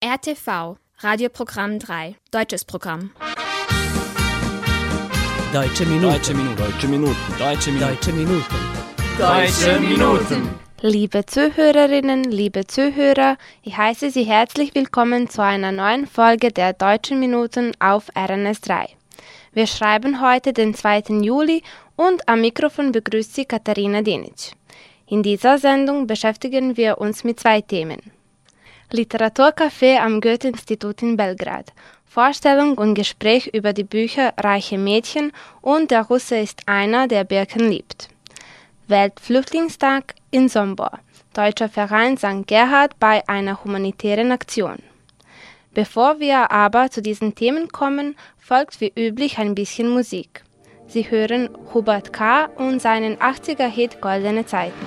RTV, Radioprogramm 3, deutsches Programm. Deutsche Minuten. Deutsche Minuten. Deutsche Minuten. Deutsche Minuten. Deutsche Minuten. Deutsche Minuten. Liebe Zuhörerinnen, liebe Zuhörer, ich heiße Sie herzlich willkommen zu einer neuen Folge der Deutschen Minuten auf RNS 3. Wir schreiben heute den 2. Juli und am Mikrofon begrüßt Sie Katharina Denic. In dieser Sendung beschäftigen wir uns mit zwei Themen. Literaturcafé am Goethe-Institut in Belgrad. Vorstellung und Gespräch über die Bücher Reiche Mädchen und Der Russe ist einer, der Birken liebt. Weltflüchtlingstag in Sombor. Deutscher Verein St. Gerhard bei einer humanitären Aktion. Bevor wir aber zu diesen Themen kommen, folgt wie üblich ein bisschen Musik. Sie hören Hubert K. und seinen 80er-Hit Goldene Zeiten.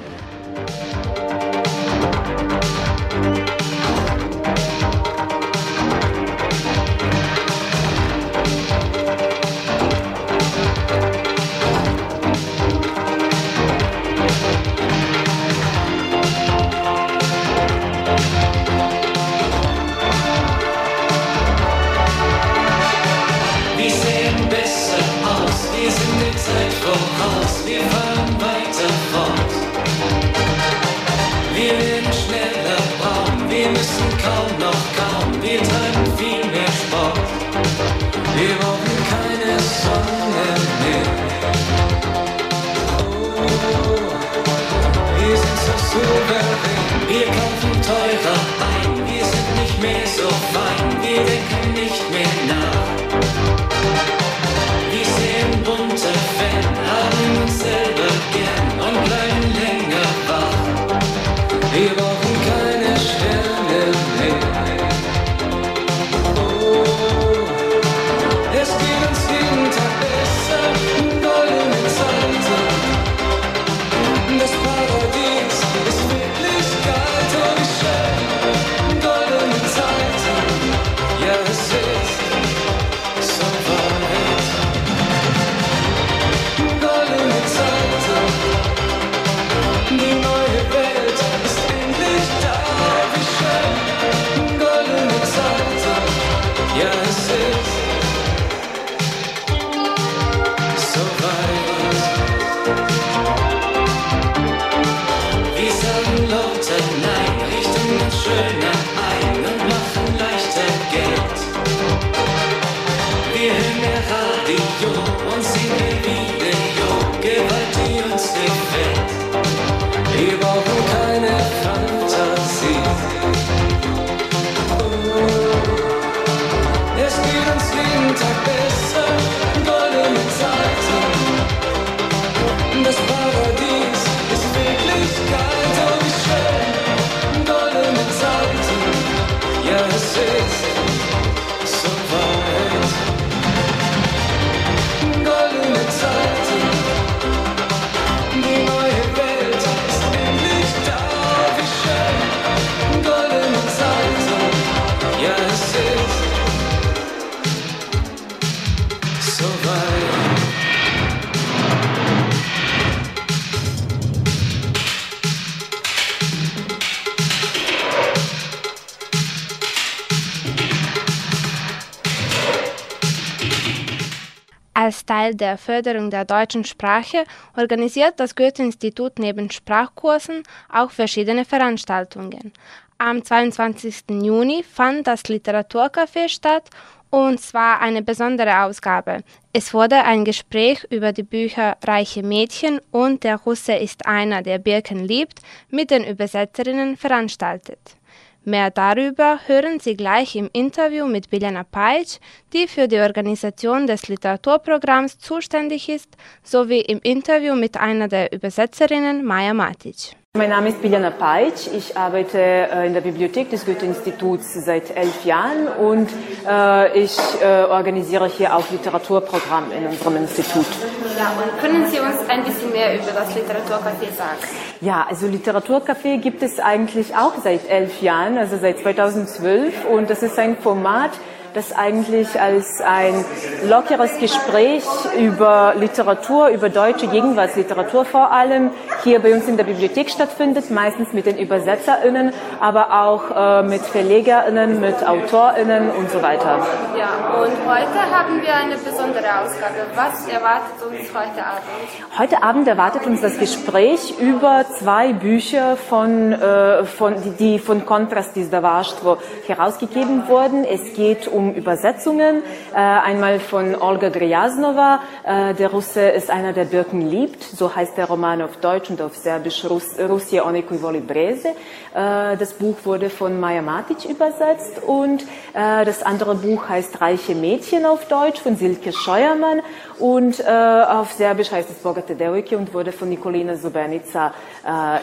You're the one single Als Teil der Förderung der deutschen Sprache organisiert das Goethe-Institut neben Sprachkursen auch verschiedene Veranstaltungen. Am 22. Juni fand das Literaturcafé statt und zwar eine besondere Ausgabe. Es wurde ein Gespräch über die Bücher Reiche Mädchen und Der Russe ist einer, der Birken liebt mit den Übersetzerinnen veranstaltet. Mehr darüber hören Sie gleich im Interview mit Biljana Pajic, die für die Organisation des Literaturprogramms zuständig ist, sowie im Interview mit einer der Übersetzerinnen, Maja Matic. Mein Name ist Biljana Pajic. Ich arbeite äh, in der Bibliothek des Goethe-Instituts seit elf Jahren und äh, ich äh, organisiere hier auch Literaturprogramm in unserem Institut. Ja, und können Sie uns ein bisschen mehr über das Literaturcafé sagen? Ja, also Literaturcafé gibt es eigentlich auch seit elf Jahren, also seit 2012 und das ist ein Format, das eigentlich als ein lockeres Gespräch über Literatur, über deutsche Gegenwartsliteratur vor allem hier bei uns in der Bibliothek stattfindet, meistens mit den UbersetzerInnen, aber auch äh, mit VerlegerInnen, mit AutorInnen und so weiter. Ja, und heute haben wir eine besondere Ausgabe. Was erwartet uns heute Abend? Heute Abend erwartet uns das Gespräch über zwei Bücher von, äh, von die von Kontrast Izdavaštvo herausgegeben wurden. Es geht um Übersetzungen, äh, einmal von Olga Gryasnova, äh, der Russe ist einer, der Birken liebt, so heißt der Roman auf Deutsch und auf Serbisch Russ, Rusje onaj voli breze. Äh, das Buch wurde von Maja Matic übersetzt und äh, das andere Buch heißt Reiche Mädchen auf Deutsch von Silke Scheuermann und äh, auf Serbisch heißt es Bogate Devojke und wurde von Nikolina Zubenica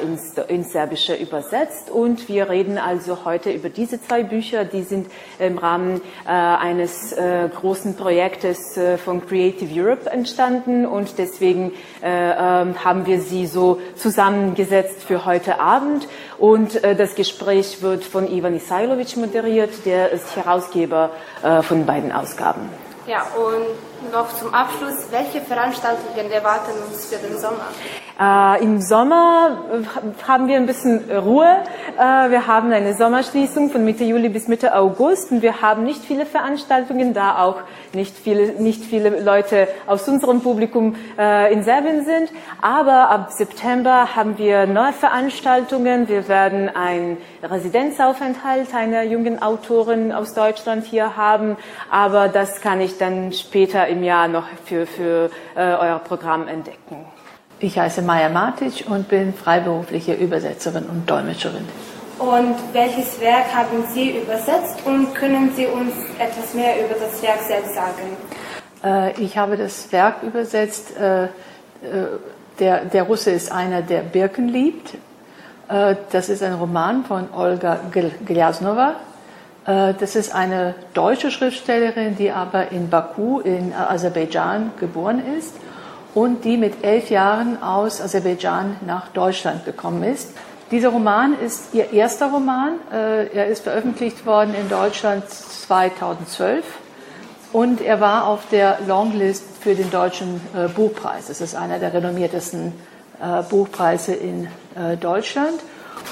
ins, ins Serbische übersetzt. Und wir reden also heute über diese zwei Bücher, die sind im Rahmen eines großen Projektes von Creative Europe entstanden und deswegen ähm, haben wir sie so zusammengesetzt für heute Abend. Und äh, das Gespräch wird von Ivan Isailovic moderiert, der ist Herausgeber äh, von beiden Ausgaben. Ja, und noch zum Abschluss, welche Veranstaltungen erwarten uns für den Sommer? Äh, Im Sommer äh, haben wir ein bisschen Ruhe. Äh, wir haben eine Sommerschließung von Mitte Juli bis Mitte August und wir haben nicht viele Veranstaltungen, da auch nicht viele, nicht viele Leute aus unserem Publikum äh, in Serbien sind. Aber ab September haben wir neue Veranstaltungen. Wir werden einen Residenzaufenthalt einer jungen Autorin aus Deutschland hier haben. Aber das kann ich dann später im Jahr noch für, für äh, euer Programm entdecken. Ich heiße Maja Matic und bin freiberufliche Übersetzerin und Dolmetscherin. Und welches Werk haben Sie übersetzt und können Sie uns etwas mehr über das Werk selbst sagen? Äh, ich habe das Werk übersetzt. Äh, äh, der, der Russe ist einer, der Birken liebt. Äh, das ist ein Roman von Olga Glasnova. Äh, das ist eine deutsche Schriftstellerin, die aber in Baku in Aserbaidschan geboren ist und die mit elf Jahren aus Aserbaidschan nach Deutschland gekommen ist. Dieser Roman ist ihr erster Roman. Äh, er ist veröffentlicht worden in Deutschland 2012 und er war auf der Longlist für den deutschen äh, Buchpreis. Das ist einer der renommiertesten Buchpreise in Deutschland.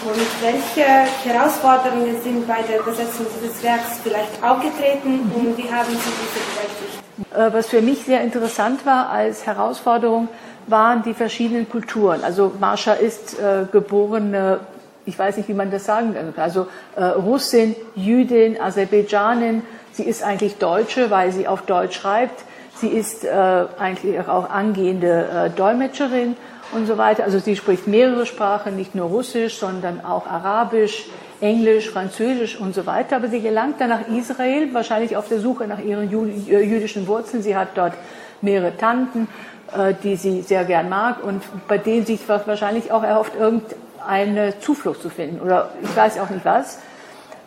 Und welche Herausforderungen sind bei der Übersetzung dieses Werks vielleicht aufgetreten und wie haben Sie diese bewältigt? Äh, was für mich sehr interessant war als Herausforderung, waren die verschiedenen Kulturen. Also Marsha ist äh, geborene, ich weiß nicht, wie man das sagen kann, also äh, Russin, Jüdin, Aserbaidschanin. Sie ist eigentlich Deutsche, weil sie auf Deutsch schreibt. Sie ist äh, eigentlich auch angehende äh, Dolmetscherin und so weiter. Also sie spricht mehrere Sprachen, nicht nur Russisch, sondern auch Arabisch, Englisch, Französisch und so weiter. Aber sie gelangt dann nach Israel, wahrscheinlich auf der Suche nach ihren äh, jüdischen Wurzeln. Sie hat dort mehrere Tanten, äh, die sie sehr gern mag und bei denen sich wahrscheinlich auch erhofft, irgendeine Zuflucht zu finden oder ich weiß auch nicht was.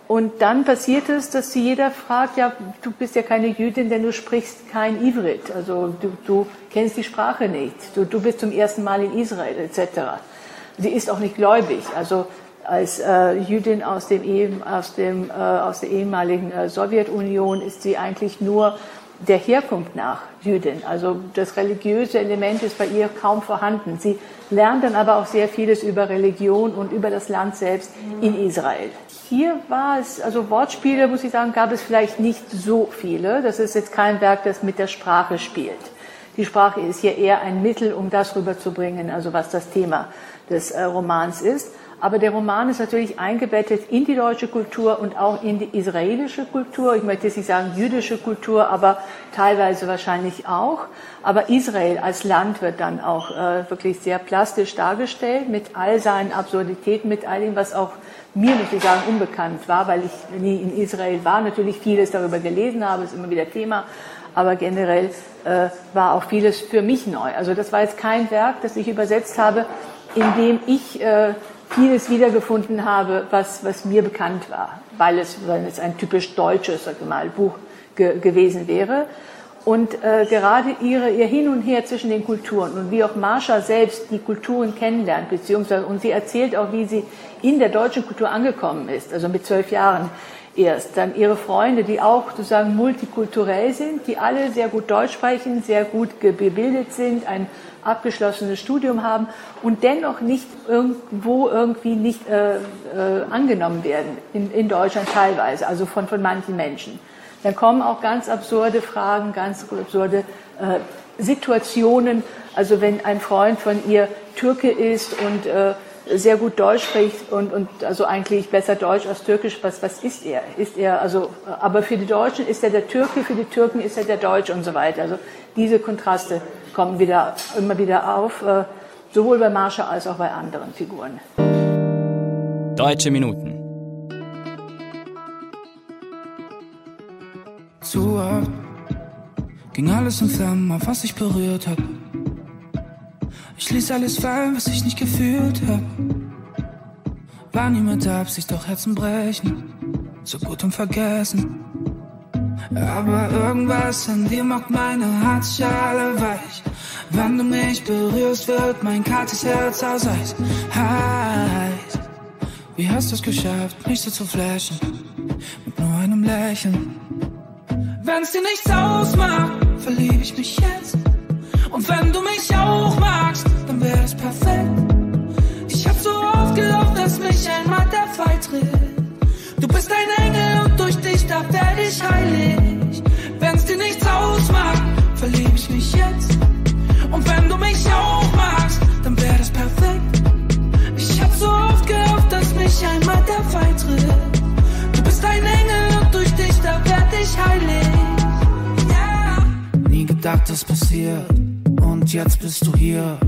Und dann passiert es, dass sie jeder fragt, ja, du bist ja keine Jüdin, denn du sprichst kein Ivrit, also du, du kennst die Sprache nicht, du, du bist zum ersten Mal in Israel etc. Sie ist auch nicht gläubig, also als äh, Jüdin aus, dem, aus, dem, äh, aus der ehemaligen äh, Sowjetunion ist sie eigentlich nur der Herkunft nach Jüdin. Also das religiöse Element ist bei ihr kaum vorhanden. Sie lernt dann aber auch sehr vieles über Religion und über das Land selbst in Israel. Hier war es, also Wortspiele, muss ich sagen, gab es vielleicht nicht so viele. Das ist jetzt kein Werk, das mit der Sprache spielt. Die Sprache ist hier eher ein Mittel, um das rüberzubringen, also was das Thema des äh, Romans ist. Aber der Roman ist natürlich eingebettet in die deutsche Kultur und auch in die israelische Kultur. Ich möchte jetzt nicht sagen jüdische Kultur, aber teilweise wahrscheinlich auch. Aber Israel als Land wird dann auch äh, wirklich sehr plastisch dargestellt mit all seinen Absurditäten, mit all dem, was auch mir, muss ich sagen, unbekannt war, weil ich nie in Israel war, natürlich vieles darüber gelesen habe, ist immer wieder Thema. Aber generell äh, war auch vieles für mich neu. Also das war jetzt kein Werk, das ich übersetzt habe, in dem ich äh, vieles wiedergefunden habe, was, was mir bekannt war, weil es, weil es ein typisch deutsches sag mal, Buch ge gewesen wäre. Und äh, gerade ihre, ihr Hin und Her zwischen den Kulturen und wie auch Marsha selbst die Kulturen kennenlernt, beziehungsweise und sie erzählt auch, wie sie in der deutschen Kultur angekommen ist, also mit zwölf Jahren erst. Dann ihre Freunde, die auch sozusagen multikulturell sind, die alle sehr gut Deutsch sprechen, sehr gut gebildet sind, ein abgeschlossenes Studium haben und dennoch nicht irgendwo irgendwie nicht äh, äh, angenommen werden, in, in Deutschland teilweise, also von, von manchen Menschen. Dann kommen auch ganz absurde Fragen, ganz absurde äh, Situationen. Also wenn ein Freund von ihr Türke ist und äh, sehr gut Deutsch spricht und, und also eigentlich besser Deutsch als Türkisch, was, was ist er? Ist er also, aber für die Deutschen ist er der Türke, für die Türken ist er der Deutsch und so weiter. Also diese Kontraste kommen wieder, immer wieder auf, äh, sowohl bei Marsha als auch bei anderen Figuren. Deutsche Minuten. Zu oft ging alles in Flammen, auf was ich berührt hab. Ich ließ alles fallen, was ich nicht gefühlt hab. War niemand da, Absicht, doch Herzen brechen. So gut und vergessen. Aber irgendwas an dir macht meine Herzschale weich. Wenn du mich berührst, wird mein kaltes Herz aus Eis heiß. Wie hast du es geschafft, mich so zu flashen? Mit nur einem Lächeln. Wenn's dir nichts ausmacht, verlieb ich mich jetzt. Und wenn du mich auch magst, dann wäre es perfekt. Ich hab so oft gehofft, dass mich einmal der Fall tritt. Du bist ein Engel und durch dich, da werde ich heilig. Wenn's dir nichts ausmacht, verlieb ich mich jetzt. Und wenn du mich auch magst, dann wäre es perfekt. Ich hab so oft gehofft, dass mich einmal der Fall tritt. Du bist ein Engel und durch dich, da werd ich heilig. Yeah. Nie gedacht, das passiert und jetzt bist du hier.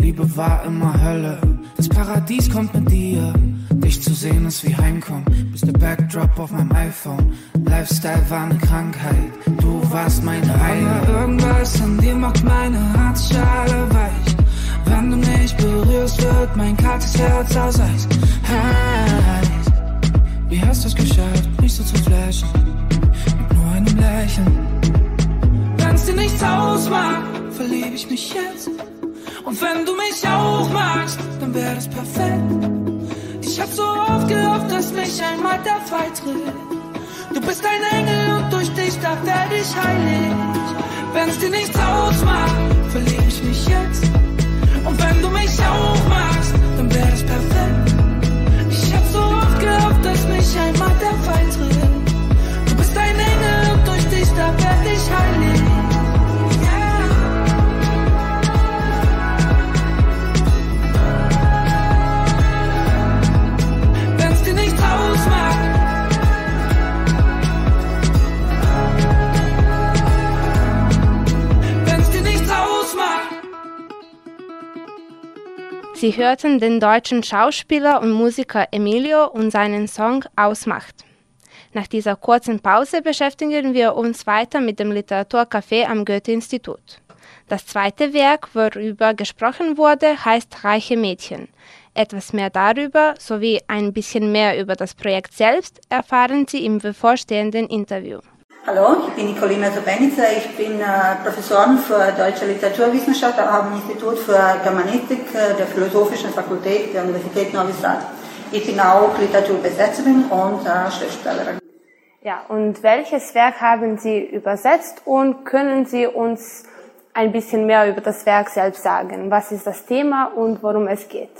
Liebe war immer Hölle, das Paradies kommt mit dir. Dich zu sehen ist wie Heimkommen, bist der Backdrop auf meinem iPhone. Lifestyle war eine Krankheit, du warst meine Heimat. Irgendwas an dir macht meine Herzschale weich. Wenn du mich berührst, wird mein kaltes Herz aus Eis heiß. Wie hast du es geschafft, mich so zu flashen? Mit nur einem Lächeln. Wenn's dir nichts ausmacht, verlieb ich mich jetzt. Und wenn du mich auch magst, dann wäre das perfekt. Ich hab so oft gehofft, dass mich einmal der Fall tritt. Du bist ein Engel und durch dich, da werd ich heilig. Wenn's dir nichts ausmacht, verlieb ich mich jetzt. Und wenn du mich auch magst, dann wäre das perfekt. Ich hab so oft gehofft, dass mich einmal der Fall tritt. Du bist ein Engel und durch dich, da werd ich heilig. Sie hörten den deutschen Schauspieler und Musiker Emilio und seinen Song Ausmacht. Nach dieser kurzen Pause beschäftigen wir uns weiter mit dem Literaturcafé am Goethe-Institut. Das zweite Werk, worüber gesprochen wurde, heißt Reiche Mädchen. Etwas mehr darüber sowie ein bisschen mehr über das Projekt selbst erfahren Sie im bevorstehenden Interview. Hallo, ich bin Nicolina Sobenica, ich bin äh, Professorin für deutsche Literaturwissenschaft am Institut für Germanistik äh, der Philosophischen Fakultät der Universität Novi Sad. Ich bin auch Literaturbesetzerin und äh, Schriftstellerin. Ja, und welches Werk haben Sie übersetzt und können Sie uns ein bisschen mehr über das Werk selbst sagen? Was ist das Thema und worum es geht?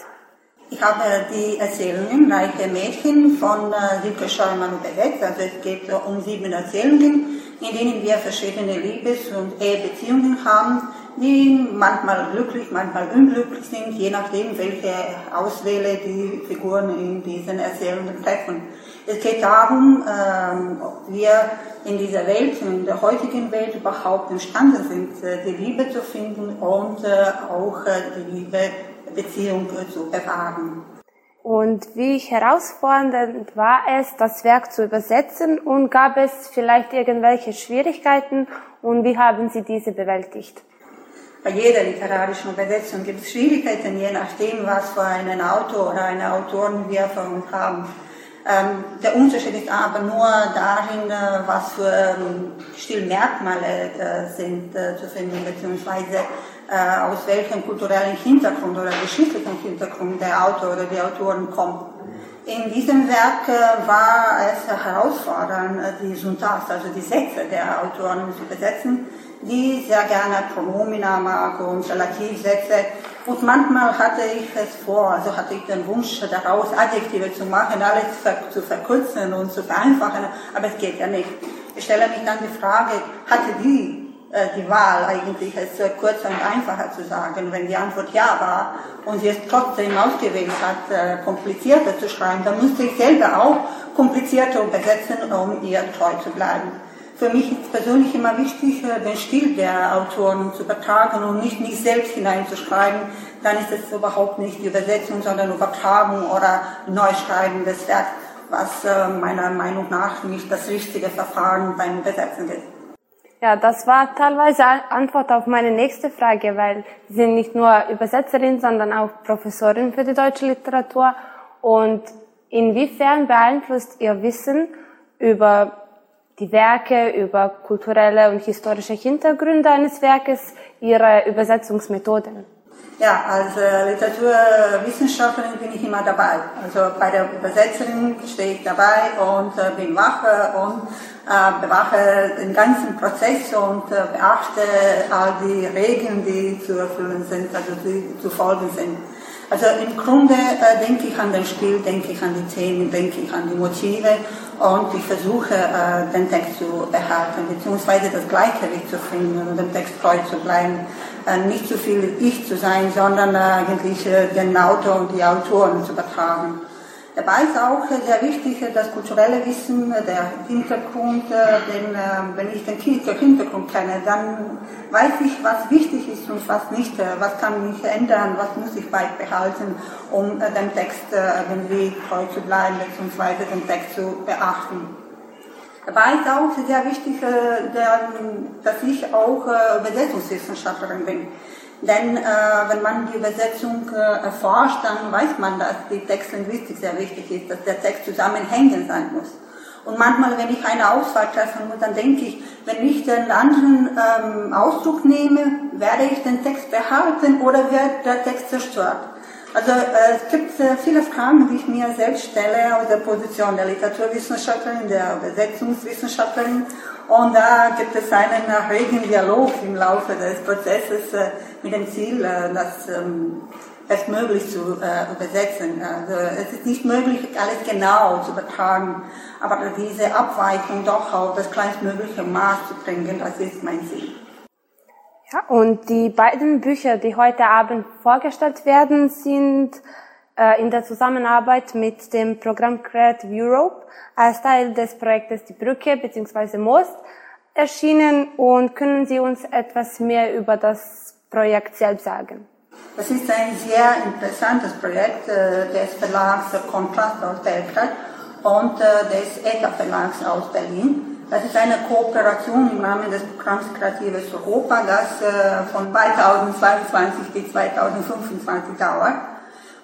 Ich habe die Erzählungen Reiche Mädchen von äh, Silke Scheumann übersetzt. Also es geht äh, um sieben Erzählungen, in denen wir verschiedene Liebes- und Ehebeziehungen haben, die manchmal glücklich, manchmal unglücklich sind, je nachdem, welche Auswähle die Figuren in diesen Erzählungen treffen. Es geht darum, ähm, ob wir in dieser Welt, in der heutigen Welt überhaupt imstande sind, äh, die Liebe zu finden und äh, auch äh, die Liebe Beziehung zu bewahren. Und wie herausfordernd war es, das Werk zu übersetzen und gab es vielleicht irgendwelche Schwierigkeiten und wie haben Sie diese bewältigt? Bei jeder literarischen Übersetzung gibt es Schwierigkeiten, je nachdem, was für einen Autor oder eine Autorin wir vor uns haben. Ähm, der Unterschied ist aber nur darin, äh, was für ähm, Stilmerkmale äh, sind äh, zu finden, beziehungsweise aus welchem kulturellen Hintergrund oder geschichtlichen Hintergrund der Autor oder die Autorin kommt. In diesem Werk äh, war es herausfordernd, äh, die Syntax, also die Sätze der Autoren zu übersetzen, die sehr gerne Pronomina mag und Relativsätze. Und manchmal hatte ich es vor, also hatte ich den Wunsch, daraus Adjektive zu machen, alles zu verkürzen und zu vereinfachen, aber es geht ja nicht. Ich stelle mich dann die Frage, hatte die äh, die Wahl eigentlich, es äh, kurzer und einfacher zu sagen. Wenn die Antwort ja war und sie es trotzdem ausgewählt hat, äh, komplizierter zu schreiben, dann musste ich selber auch komplizierter übersetzen, um ihr treu zu bleiben. Für mich ist persönlich immer wichtig, den Stil der Autoren zu übertragen und nicht mich selbst hineinzuschreiben. Dann ist es überhaupt nicht die Übersetzung, sondern Übertragung oder Neuschreiben des Werks, was meiner Meinung nach nicht das richtige Verfahren beim Übersetzen ist. Ja, das war teilweise Antwort auf meine nächste Frage, weil Sie sind nicht nur Übersetzerin, sondern auch Professorin für die deutsche Literatur. Und inwiefern beeinflusst Ihr Wissen über die Werke, über kulturelle und historische Hintergründe eines Werkes Ihre Übersetzungsmethoden? Ja, als äh, Literaturwissenschaftlerin bin ich immer dabei. Also bei der Übersetzerin stehe ich dabei und äh, bin wache und äh, bewache den ganzen Prozess und äh, beachte all die Regeln, die zu erfüllen sind, also die zu folgen sind. Also im Grunde äh, denke ich an den Stil, denke ich an die Themen, denke ich an die Motive und ich versuche äh, den Text zu behalten, beziehungsweise das Gleichgewicht zu finden und dem Text treu zu bleiben. Äh, nicht zu viel ich zu sein, sondern äh, eigentlich äh, den Autor und die Autoren zu übertragen. Dabei ist auch sehr wichtig das kulturelle Wissen, der Hintergrund, denn wenn ich den Hintergrund kenne, dann weiß ich, was wichtig ist und was nicht, was kann mich ändern, was muss ich beibehalten, um dem Text irgendwie treu zu bleiben, beziehungsweise den Text zu beachten. Dabei ist auch sehr wichtig, äh, dass ich auch äh, Übersetzungswissenschaftlerin bin. Denn äh, wenn man die Übersetzung erforscht, dann weiß man, dass die Textlinguistik sehr wichtig ist, dass der Text zusammenhängend sein muss. Und manchmal, wenn ich eine Auswahl treffen muss, dann denke ich, wenn ich den anderen ähm, Ausdruck nehme, werde ich den Text behalten oder wird der Text zerstört. Also äh, es gibt äh, viele Fragen, die ich mir selbst stelle aus der Position der Literaturwissenschaftlerin, der Übersetzungswissenschaftlerin. Und da gibt es einen regen Dialog im Laufe des Prozesses äh, mit dem Ziel, äh, das ähm, es möglich zu äh, übersetzen. Also es ist nicht möglich, alles genau zu übertragen, aber diese Abweichung doch auf das kleinstmögliche Maß zu bringen, das ist mein Ziel. Ja, und die beiden Bücher, die heute Abend vorgestellt werden, sind äh, in der Zusammenarbeit mit dem Programm Creative Europe als Teil des Projektes Die Brücke bzw. Most erschienen und können Sie uns etwas mehr über das Projekt selbst sagen? Das ist ein sehr interessantes Projekt äh, des Verlags Kontrast aus Belgrad und äh, des ETA Verlags aus Berlin. Das ist eine Kooperation im Rahmen des Programms Kreatives Europa, das äh, von 2022 bis 2025 dauert.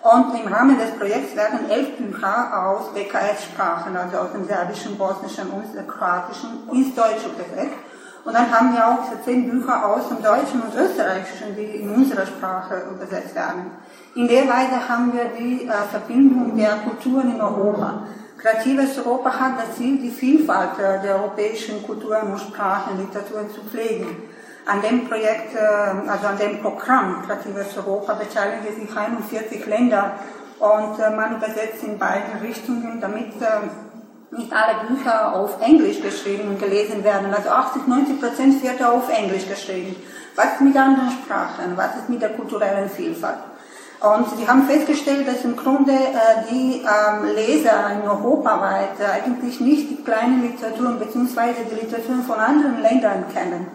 Und im Rahmen des Projekts werden elf Bücher aus BKS-Sprachen, also aus dem Serbischen, Bosnischen und Kroatischen, ins Deutsche übersetzt. Und dann haben wir auch zehn Bücher aus dem Deutschen und Österreichischen, die in unserer Sprache übersetzt werden. In der Weise haben wir die äh, Verbindung der Kulturen in Europa. Kreatives Europa hat das Ziel, die Vielfalt der europäischen Kulturen und Sprachen, Literaturen zu pflegen. An dem Projekt, äh, also an dem Programm Kreatives Europa beteiligen sich 41 Länder und äh, man übersetzt in beide Richtungen, damit äh, nicht alle Bücher auf Englisch geschrieben und gelesen werden. Also 80, 90 Prozent wird auf Englisch geschrieben. Was ist mit anderen Sprachen? Was ist mit der kulturellen Vielfalt? Und sie haben festgestellt, dass im Grunde äh, die ähm, Leser in Europa weit äh, eigentlich nicht die kleinen Literaturen bzw. die Literaturen von anderen Ländern kennen.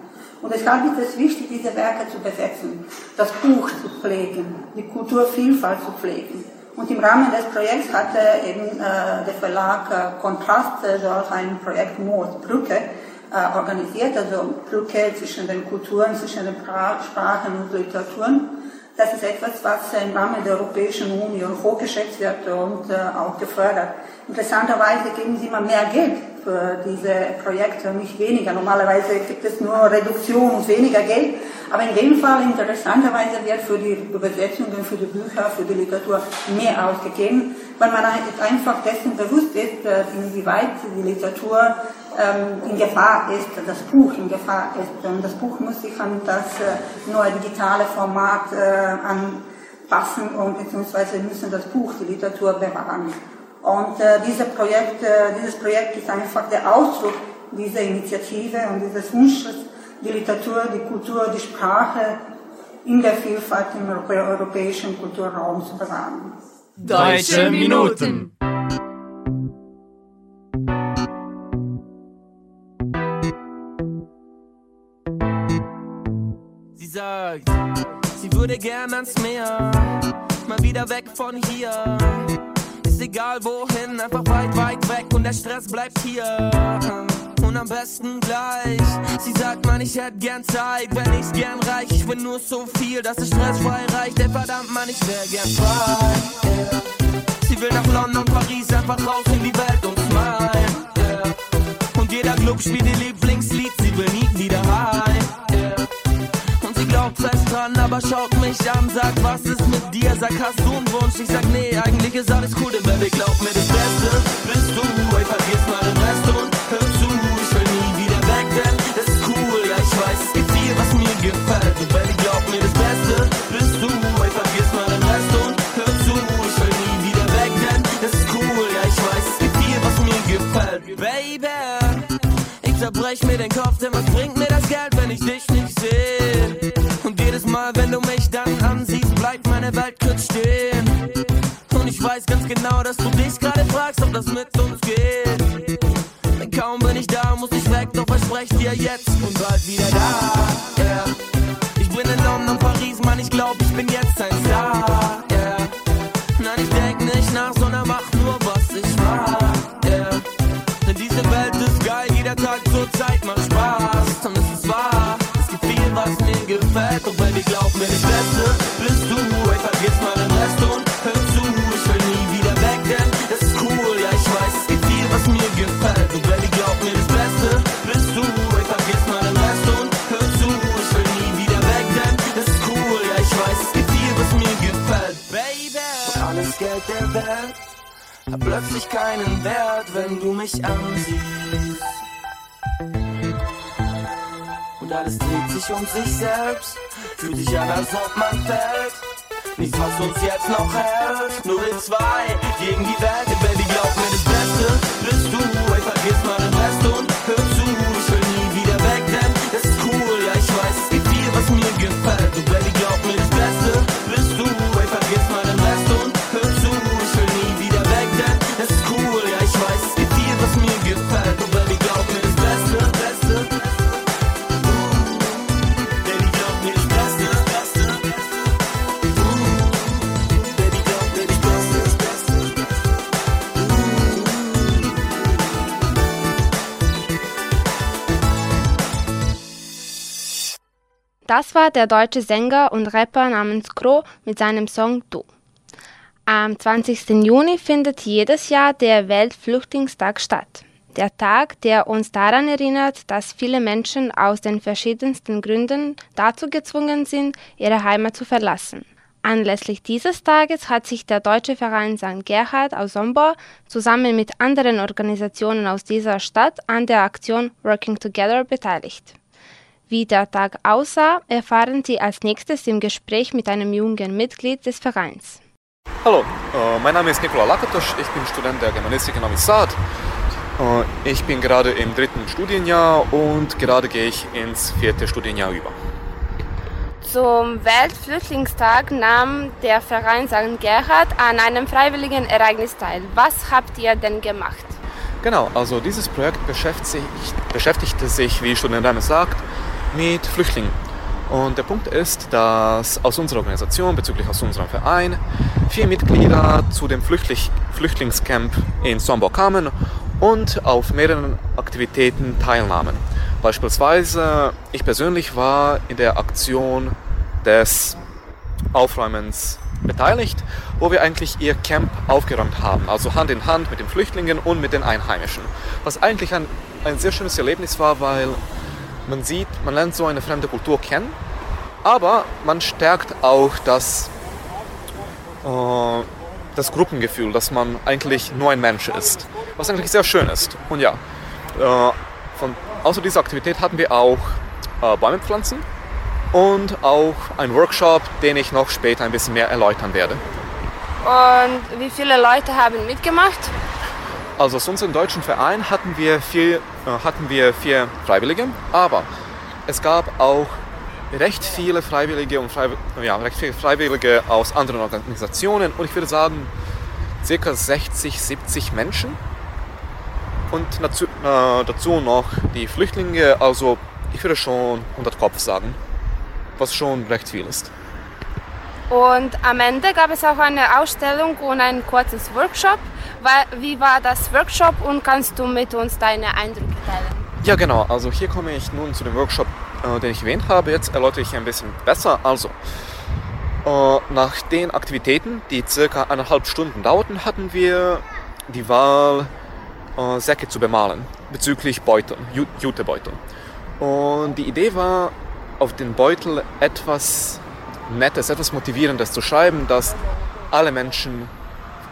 Und deshalb ist es wichtig, diese Werke zu besetzen, das Buch zu pflegen, die Kulturvielfalt zu pflegen. Und im Rahmen des Projekts hatte eben äh, der Verlag äh, Kontrast so ein Projekt Moos Brücke äh, organisiert, also Brücke zwischen den Kulturen, zwischen den pra Sprachen und Literaturen das ist etwas, was im Rahmen der Europäischen Union hochgeschätzt wird und äh, auch gefördert. Interessanterweise geben sie immer mehr Geld für diese Projekte nicht weniger. Normalerweise gibt es nur Reduktion und weniger Geld. Aber in dem Fall interessanterweise wird für die Übersetzungen, für die Bücher, für die Literatur mehr ausgegeben, weil man einfach dessen bewusst ist, äh, inwieweit die Literatur ähm, in Gefahr ist, das Buch in Gefahr ist. Und das Buch muss sich an das äh, neue digitale Format äh, anpassen und beziehungsweise müssen das Buch, die Literatur bewahren. Und äh, Projekt, dieses Projekt ist einfach der Ausdruck dieser Initiative und dieses Wunsches, die Literatur, die Kultur, die Sprache in der Vielfalt im europäischen Kulturraum zu bewahren. Deutsche Minuten. Sie sagt, sie würde gern ans Meer, mal wieder weg von hier. Ist egal wohin, einfach weit, weit weg und der Stress bleibt hier. Und am besten gleich. Sie sagt, man, ich hätte gern Zeit, wenn ich's gern reich. Ich will nur so viel, dass es stressfrei reicht. Ey, verdammt, man, ich wär gern frei. Sie will nach London, Paris, einfach raus in die Welt und smile. Und jeder Club spielt ihr Lieblingslied, sie will nie wieder heim. Und sie glaubt fest dran, aber schaut mich an, sagt, was ist mit dir? Sag, hast du einen Wunsch? Ich sag, nee, eigentlich ist alles cool, denn Baby, glaub mir, das Beste bist du. Zerbrech mir den Kopf, denn was bringt mir das Geld, wenn ich dich nicht sehe? Und jedes Mal, wenn du mich dann ansiehst, bleibt meine Welt kurz stehen. Und ich weiß ganz genau, dass du dich gerade fragst, ob das mit uns geht. Denn kaum bin ich da, muss ich weg, doch versprech dir jetzt und bald wieder da. Yeah. Ich bin in London, Paris, Mann, ich glaub, ich bin jetzt ein mich ansiehst. Und alles dreht sich um sich selbst, fühlt sich an, als ob man fällt. Nichts, was uns jetzt noch hält, nur wir zwei gegen die Welt. Der deutsche Sänger und Rapper namens Kro mit seinem Song Du. Am 20. Juni findet jedes Jahr der Weltflüchtlingstag statt. Der Tag, der uns daran erinnert, dass viele Menschen aus den verschiedensten Gründen dazu gezwungen sind, ihre Heimat zu verlassen. Anlässlich dieses Tages hat sich der Deutsche Verein St. Gerhard aus Sombor zusammen mit anderen Organisationen aus dieser Stadt an der Aktion Working Together beteiligt. Wie der Tag aussah, erfahren Sie als nächstes im Gespräch mit einem jungen Mitglied des Vereins. Hallo, äh, mein Name ist Nikola Lakatosch, ich bin Student der Germanistik in Sad. Äh, Ich bin gerade im dritten Studienjahr und gerade gehe ich ins vierte Studienjahr über. Zum Weltflüchtlingstag nahm der Verein St. Gerhard an einem freiwilligen Ereignis teil. Was habt ihr denn gemacht? Genau, also dieses Projekt beschäftigt sich, beschäftigte sich, wie schon der Name sagt, mit Flüchtlingen. Und der Punkt ist, dass aus unserer Organisation, bezüglich aus unserem Verein, vier Mitglieder zu dem Flüchtling, Flüchtlingscamp in Sombor kamen und auf mehreren Aktivitäten teilnahmen. Beispielsweise, ich persönlich war in der Aktion des Aufräumens beteiligt, wo wir eigentlich ihr Camp aufgeräumt haben, also Hand in Hand mit den Flüchtlingen und mit den Einheimischen. Was eigentlich ein, ein sehr schönes Erlebnis war, weil man sieht, man lernt so eine fremde Kultur kennen, aber man stärkt auch das, äh, das Gruppengefühl, dass man eigentlich nur ein Mensch ist, was eigentlich sehr schön ist. Und ja, äh, von, außer dieser Aktivität hatten wir auch äh, Bäume pflanzen und auch einen Workshop, den ich noch später ein bisschen mehr erläutern werde. Und wie viele Leute haben mitgemacht? Also aus unserem deutschen Verein hatten wir vier, äh, hatten wir vier Freiwillige, aber es gab auch recht viele Freiwillige und Freiw ja, recht viele Freiwillige aus anderen Organisationen und ich würde sagen circa 60, 70 Menschen und dazu, äh, dazu noch die Flüchtlinge, also ich würde schon 100 Kopf sagen, was schon recht viel ist. Und am Ende gab es auch eine Ausstellung und ein kurzes Workshop. Wie war das Workshop und kannst du mit uns deine Eindrücke teilen? Ja, genau. Also hier komme ich nun zu dem Workshop, äh, den ich erwähnt habe. Jetzt erläutere ich ein bisschen besser. Also, äh, nach den Aktivitäten, die circa eineinhalb Stunden dauerten, hatten wir die Wahl, äh, Säcke zu bemalen bezüglich Beuteln, Jutebeuteln. Und die Idee war, auf den Beutel etwas Nettes, etwas Motivierendes zu schreiben, dass alle Menschen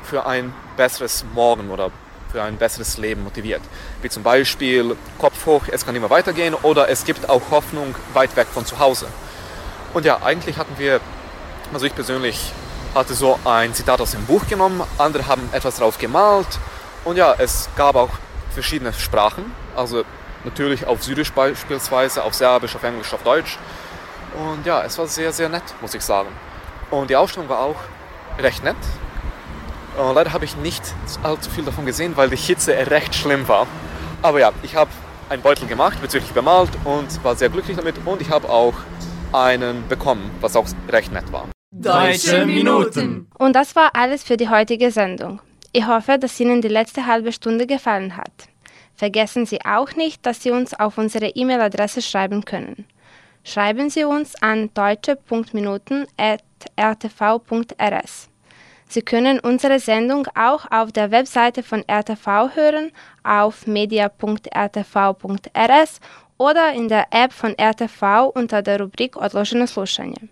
für ein besseres Morgen oder für ein besseres Leben motiviert. Wie zum Beispiel Kopf hoch, es kann immer weitergehen oder es gibt auch Hoffnung weit weg von zu Hause. Und ja, eigentlich hatten wir, also ich persönlich hatte so ein Zitat aus dem Buch genommen, andere haben etwas drauf gemalt und ja, es gab auch verschiedene Sprachen, also natürlich auf Syrisch beispielsweise, auf Serbisch, auf Englisch, auf Deutsch. Und ja, es war sehr, sehr nett, muss ich sagen. Und die Ausstellung war auch recht nett. Und leider habe ich nicht allzu viel davon gesehen, weil die Hitze recht schlimm war. Aber ja, ich habe einen Beutel gemacht, bezüglich bemalt und war sehr glücklich damit. Und ich habe auch einen bekommen, was auch recht nett war. Deutsche Minuten. Und das war alles für die heutige Sendung. Ich hoffe, dass Ihnen die letzte halbe Stunde gefallen hat. Vergessen Sie auch nicht, dass Sie uns auf unsere E-Mail-Adresse schreiben können. Schreiben Sie uns an deutsche.minuten.rtv.rs. Sie können unsere Sendung auch auf der Webseite von RTV hören, auf media.rtv.rs oder in der App von RTV unter der Rubrik Odloženo slušanje.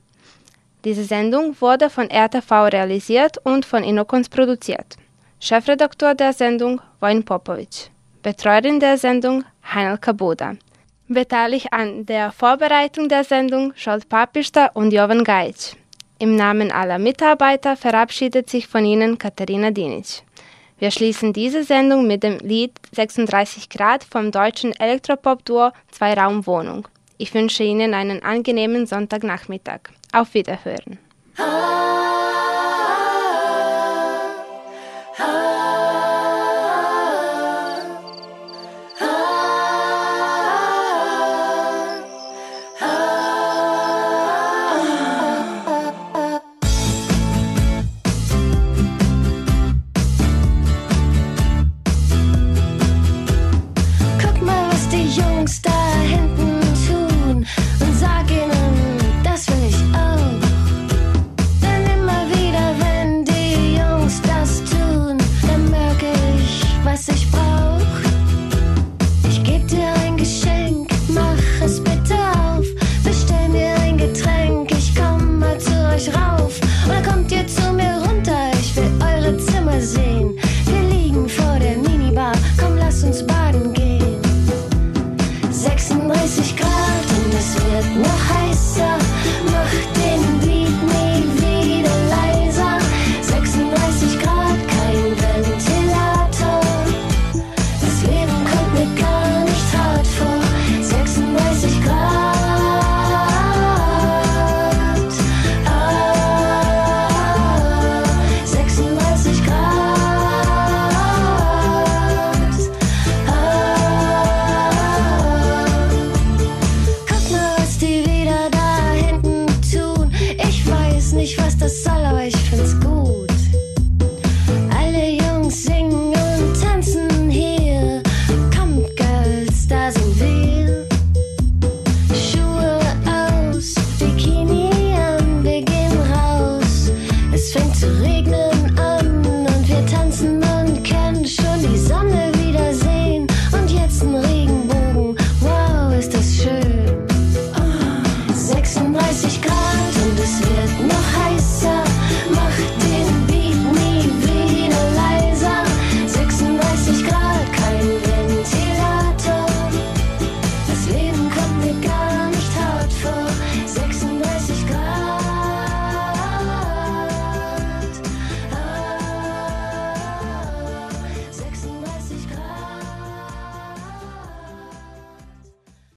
Diese Sendung wurde von RTV realisiert und von Inokons produziert. Chefredaktor der Sendung Wojn Popovic. Betreuerin der Sendung Heinel Kabuda. Beteiligt an der Vorbereitung der Sendung Scholt Papista und Jovan Gajic. Im Namen aller Mitarbeiter verabschiedet sich von Ihnen Katharina Dinic. Wir schließen diese Sendung mit dem Lied 36 Grad vom deutschen Elektropop-Duo Zwei Raum Wohnung. Ich wünsche Ihnen einen angenehmen Sonntagnachmittag. Auf Wiederhören. Ah.